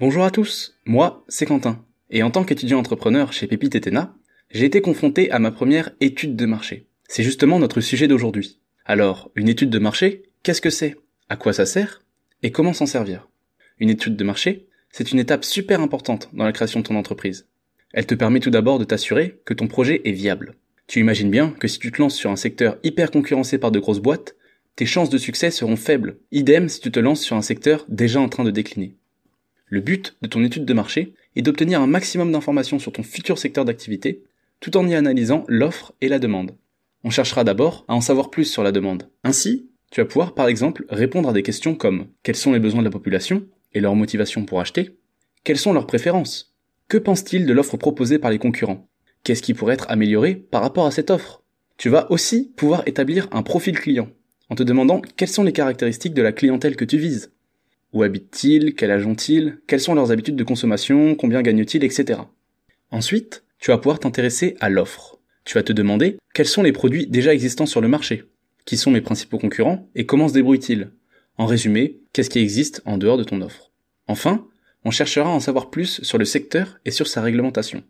Bonjour à tous, moi c'est Quentin, et en tant qu'étudiant entrepreneur chez Pépite Etena, j'ai été confronté à ma première étude de marché. C'est justement notre sujet d'aujourd'hui. Alors, une étude de marché, qu'est-ce que c'est? À quoi ça sert? Et comment s'en servir? Une étude de marché, c'est une étape super importante dans la création de ton entreprise. Elle te permet tout d'abord de t'assurer que ton projet est viable. Tu imagines bien que si tu te lances sur un secteur hyper concurrencé par de grosses boîtes, tes chances de succès seront faibles. Idem si tu te lances sur un secteur déjà en train de décliner. Le but de ton étude de marché est d'obtenir un maximum d'informations sur ton futur secteur d'activité, tout en y analysant l'offre et la demande. On cherchera d'abord à en savoir plus sur la demande. Ainsi, tu vas pouvoir par exemple répondre à des questions comme quels sont les besoins de la population et leur motivation pour acheter? Quelles sont leurs préférences? Que pense-t-il de l'offre proposée par les concurrents? Qu'est-ce qui pourrait être amélioré par rapport à cette offre? Tu vas aussi pouvoir établir un profil client en te demandant quelles sont les caractéristiques de la clientèle que tu vises. Où habitent-ils? Quel âge ont-ils? Quelles sont leurs habitudes de consommation? Combien gagnent-ils? Etc. Ensuite, tu vas pouvoir t'intéresser à l'offre. Tu vas te demander quels sont les produits déjà existants sur le marché? Qui sont mes principaux concurrents? Et comment se débrouillent-ils? En résumé, qu'est-ce qui existe en dehors de ton offre? Enfin, on cherchera à en savoir plus sur le secteur et sur sa réglementation.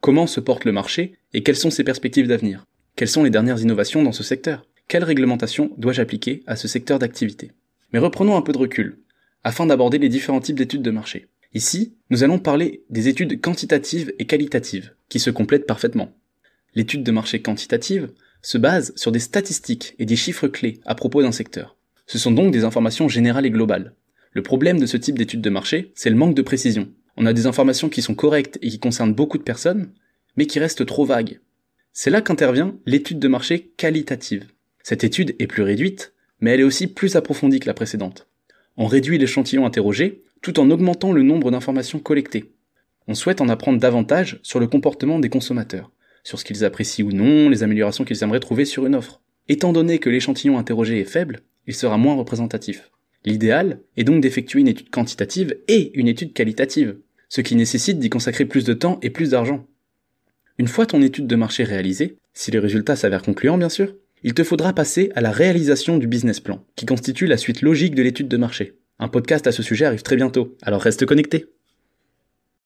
Comment se porte le marché et quelles sont ses perspectives d'avenir? Quelles sont les dernières innovations dans ce secteur? Quelle réglementation dois-je appliquer à ce secteur d'activité? Mais reprenons un peu de recul afin d'aborder les différents types d'études de marché. Ici, nous allons parler des études quantitatives et qualitatives, qui se complètent parfaitement. L'étude de marché quantitative se base sur des statistiques et des chiffres clés à propos d'un secteur. Ce sont donc des informations générales et globales. Le problème de ce type d'étude de marché, c'est le manque de précision. On a des informations qui sont correctes et qui concernent beaucoup de personnes, mais qui restent trop vagues. C'est là qu'intervient l'étude de marché qualitative. Cette étude est plus réduite, mais elle est aussi plus approfondie que la précédente. On réduit l'échantillon interrogé tout en augmentant le nombre d'informations collectées. On souhaite en apprendre davantage sur le comportement des consommateurs, sur ce qu'ils apprécient ou non, les améliorations qu'ils aimeraient trouver sur une offre. Étant donné que l'échantillon interrogé est faible, il sera moins représentatif. L'idéal est donc d'effectuer une étude quantitative et une étude qualitative, ce qui nécessite d'y consacrer plus de temps et plus d'argent. Une fois ton étude de marché réalisée, si les résultats s'avèrent concluants bien sûr, il te faudra passer à la réalisation du business plan, qui constitue la suite logique de l'étude de marché. Un podcast à ce sujet arrive très bientôt, alors reste connecté.